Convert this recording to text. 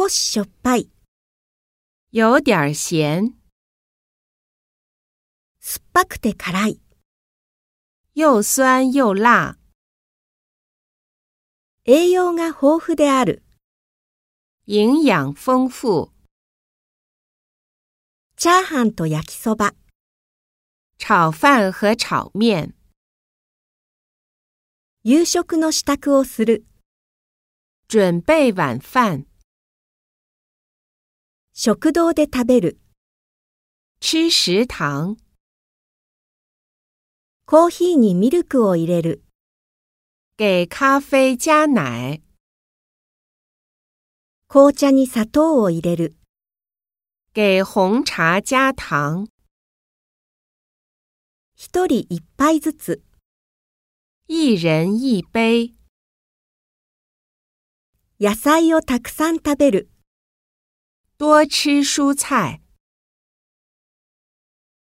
少ししょっぱい、有点儿咸，酸っぱくて辛い、又酸又辣，栄養が豊富である、营养丰富。チャーハンと焼きそば、炒饭和炒面，夕食の支度をする、准备晚饭，食堂で食べる、吃食堂，コーヒーにミルクを入れる、给咖啡加奶，紅茶に砂糖を入れる、给红茶加糖，一人一杯ずつ、一人一杯，野菜をたくさん食べる。多吃蔬菜。